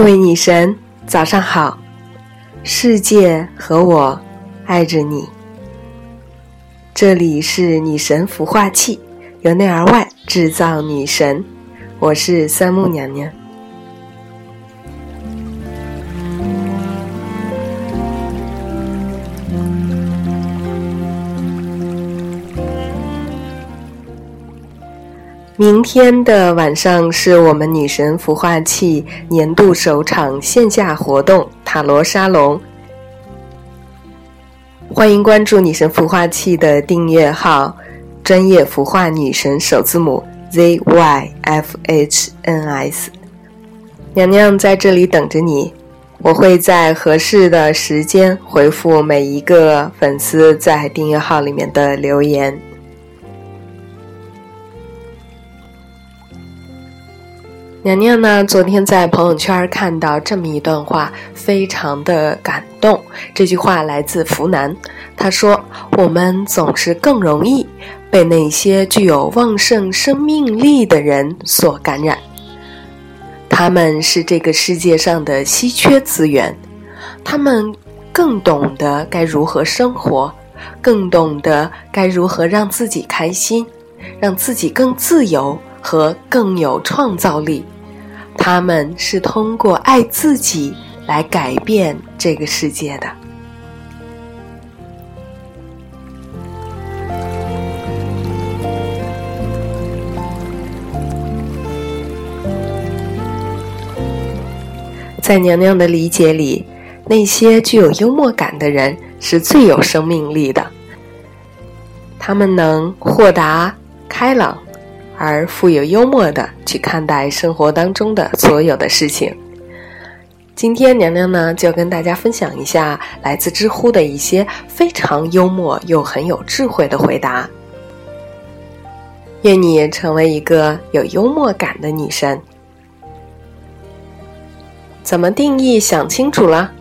各位女神，早上好！世界和我爱着你。这里是女神孵化器，由内而外制造女神。我是三木娘娘。明天的晚上是我们女神孵化器年度首场线下活动塔罗沙龙，欢迎关注女神孵化器的订阅号“专业孵化女神”首字母 Z Y F H N S，娘娘在这里等着你，我会在合适的时间回复每一个粉丝在订阅号里面的留言。娘娘呢？昨天在朋友圈看到这么一段话，非常的感动。这句话来自福南，他说：“我们总是更容易被那些具有旺盛生命力的人所感染。他们是这个世界上的稀缺资源，他们更懂得该如何生活，更懂得该如何让自己开心，让自己更自由。”和更有创造力，他们是通过爱自己来改变这个世界的。在娘娘的理解里，那些具有幽默感的人是最有生命力的，他们能豁达开朗。而富有幽默的去看待生活当中的所有的事情。今天娘娘呢，就跟大家分享一下来自知乎的一些非常幽默又很有智慧的回答。愿你成为一个有幽默感的女神。怎么定义？想清楚了，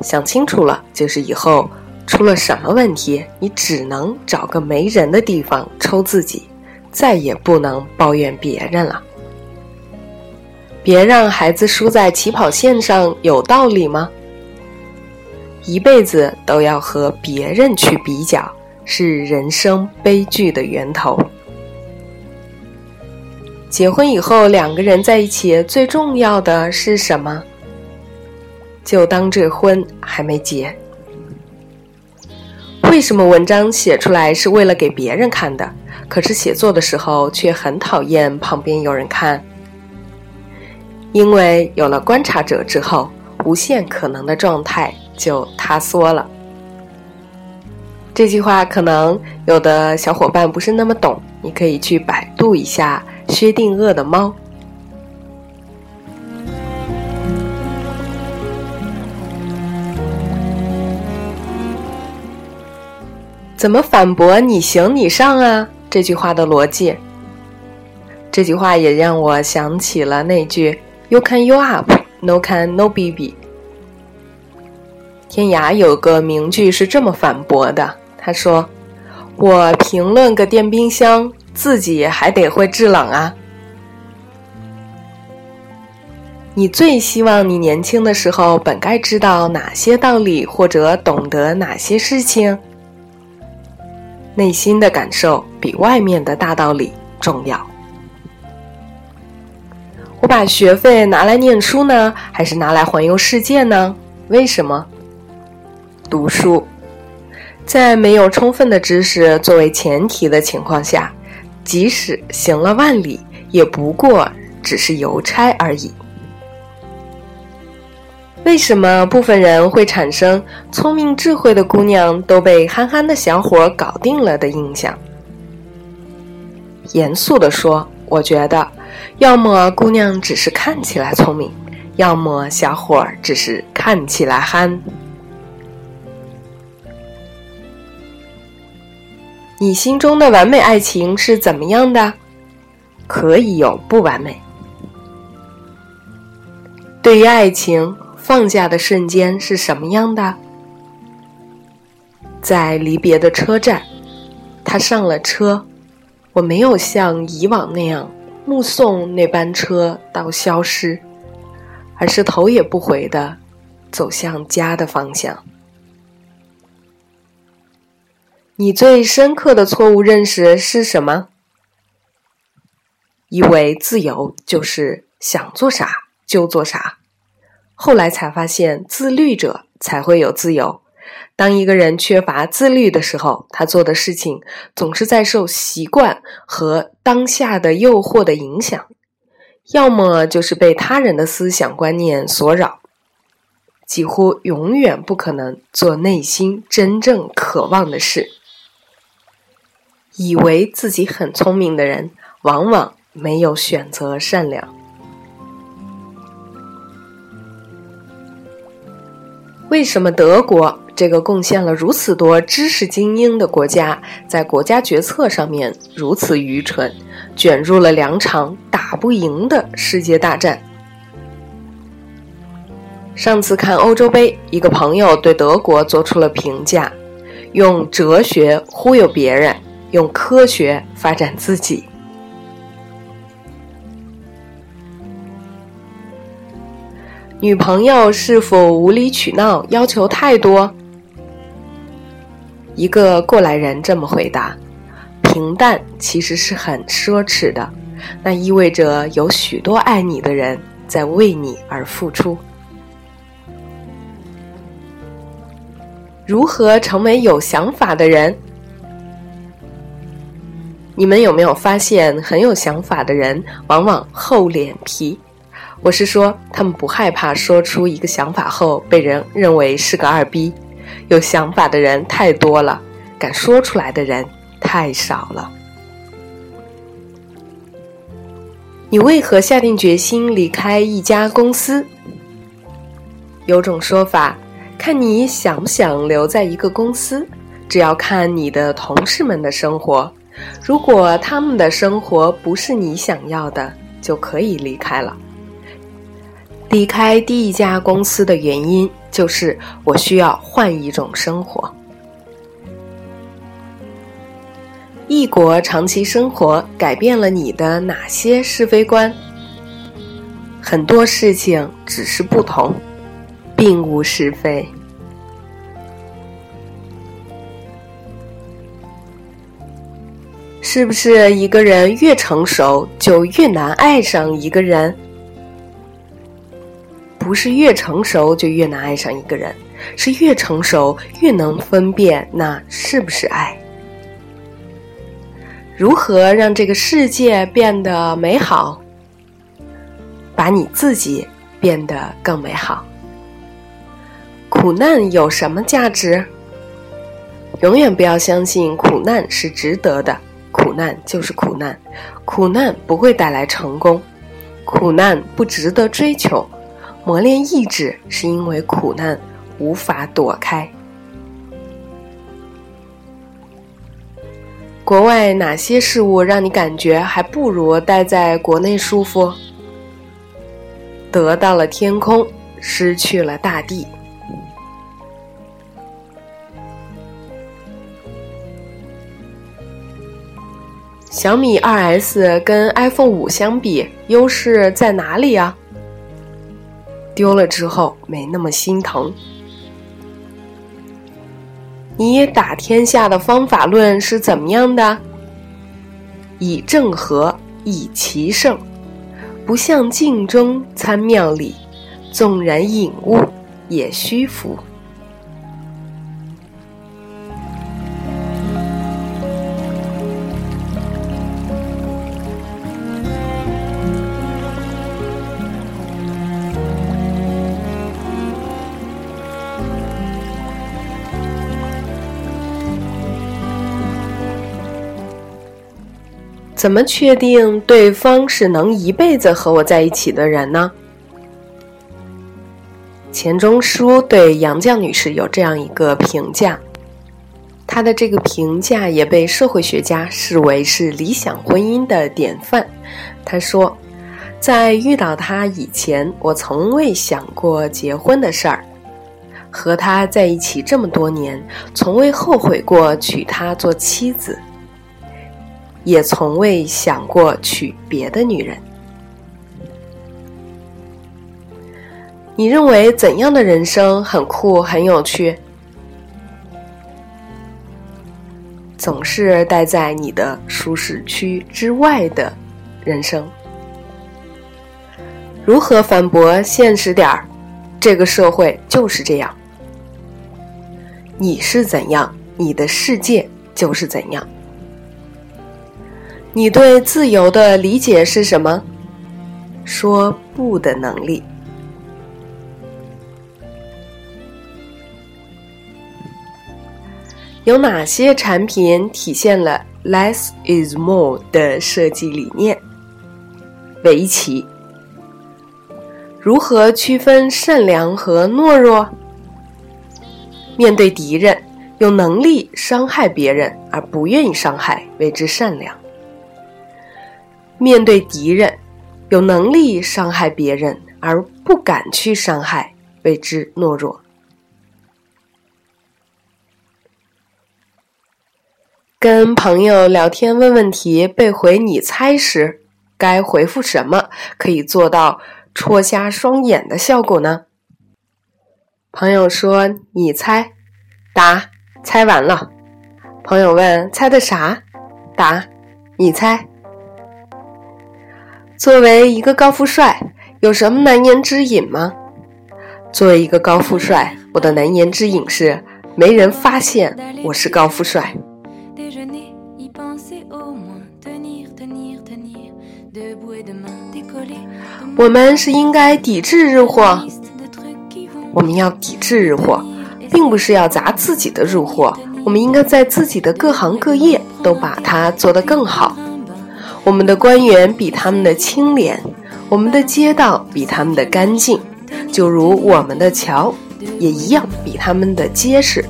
想清楚了，就是以后出了什么问题，你只能找个没人的地方抽自己。再也不能抱怨别人了。别让孩子输在起跑线上，有道理吗？一辈子都要和别人去比较，是人生悲剧的源头。结婚以后，两个人在一起最重要的是什么？就当这婚还没结。为什么文章写出来是为了给别人看的？可是写作的时候却很讨厌旁边有人看，因为有了观察者之后，无限可能的状态就塌缩了。这句话可能有的小伙伴不是那么懂，你可以去百度一下薛定谔的猫。怎么反驳？你行你上啊！这句话的逻辑，这句话也让我想起了那句 “You can you up, no can no baby”。天涯有个名句是这么反驳的，他说：“我评论个电冰箱，自己还得会制冷啊。”你最希望你年轻的时候本该知道哪些道理，或者懂得哪些事情？内心的感受比外面的大道理重要。我把学费拿来念书呢，还是拿来环游世界呢？为什么？读书，在没有充分的知识作为前提的情况下，即使行了万里，也不过只是邮差而已。为什么部分人会产生聪明智慧的姑娘都被憨憨的小伙搞定了的印象？严肃地说，我觉得，要么姑娘只是看起来聪明，要么小伙只是看起来憨。你心中的完美爱情是怎么样的？可以有不完美。对于爱情，放下的瞬间是什么样的？在离别的车站，他上了车，我没有像以往那样目送那班车到消失，而是头也不回的走向家的方向。你最深刻的错误认识是什么？以为自由就是想做啥就做啥，后来才发现自律者才会有自由。当一个人缺乏自律的时候，他做的事情总是在受习惯和当下的诱惑的影响，要么就是被他人的思想观念所扰，几乎永远不可能做内心真正渴望的事。以为自己很聪明的人，往往没有选择善良。为什么德国？这个贡献了如此多知识精英的国家，在国家决策上面如此愚蠢，卷入了两场打不赢的世界大战。上次看欧洲杯，一个朋友对德国做出了评价：用哲学忽悠别人，用科学发展自己。女朋友是否无理取闹，要求太多？一个过来人这么回答：“平淡其实是很奢侈的，那意味着有许多爱你的人在为你而付出。如何成为有想法的人？你们有没有发现，很有想法的人往往厚脸皮？我是说，他们不害怕说出一个想法后被人认为是个二逼。”有想法的人太多了，敢说出来的人太少了。你为何下定决心离开一家公司？有种说法，看你想不想留在一个公司，只要看你的同事们的生活。如果他们的生活不是你想要的，就可以离开了。离开第一家公司的原因。就是我需要换一种生活。异国长期生活改变了你的哪些是非观？很多事情只是不同，并无是非。是不是一个人越成熟，就越难爱上一个人？不是越成熟就越难爱上一个人，是越成熟越能分辨那是不是爱。如何让这个世界变得美好？把你自己变得更美好。苦难有什么价值？永远不要相信苦难是值得的，苦难就是苦难，苦难不会带来成功，苦难不值得追求。磨练意志，是因为苦难无法躲开。国外哪些事物让你感觉还不如待在国内舒服？得到了天空，失去了大地。小米二 S 跟 iPhone 五相比，优势在哪里啊？丢了之后没那么心疼。你打天下的方法论是怎么样的？以正合，以奇胜，不向镜中参妙理，纵然隐物，也虚浮。怎么确定对方是能一辈子和我在一起的人呢？钱钟书对杨绛女士有这样一个评价，他的这个评价也被社会学家视为是理想婚姻的典范。他说：“在遇到他以前，我从未想过结婚的事儿。和他在一起这么多年，从未后悔过娶她做妻子，也从未想过娶别的女人。你认为怎样的人生很酷、很有趣？总是待在你的舒适区之外的人生。如何反驳现实点儿？这个社会就是这样。你是怎样，你的世界就是怎样。你对自由的理解是什么？说不的能力。有哪些产品体现了 “less is more” 的设计理念？围棋。如何区分善良和懦弱？面对敌人，有能力伤害别人而不愿意伤害，为之善良；面对敌人，有能力伤害别人而不敢去伤害，谓之懦弱。跟朋友聊天问问题被回你猜时，该回复什么可以做到？戳瞎双眼的效果呢？朋友说：“你猜，答，猜完了。”朋友问：“猜的啥？”答：“你猜。”作为一个高富帅，有什么难言之隐吗？作为一个高富帅，我的难言之隐是没人发现我是高富帅。我们是应该抵制日货，我们要抵制日货，并不是要砸自己的日货。我们应该在自己的各行各业都把它做得更好。我们的官员比他们的清廉，我们的街道比他们的干净，就如我们的桥也一样比他们的结实。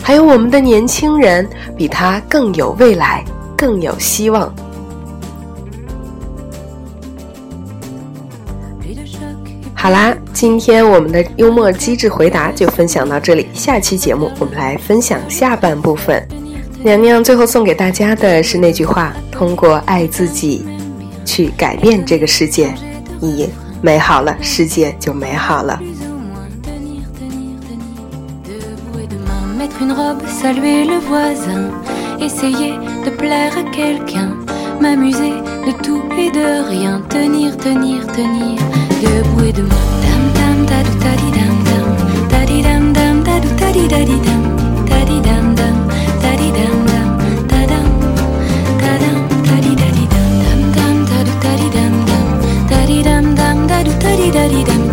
还有我们的年轻人比他更有未来，更有希望。好啦，今天我们的幽默机智回答就分享到这里。下期节目我们来分享下半部分。娘娘最后送给大家的是那句话：通过爱自己，去改变这个世界，你美好了，世界就美好了。debout et demain. Dam dam da do da di dam dam, da di dam dam da do da di da di dam, da di 날이란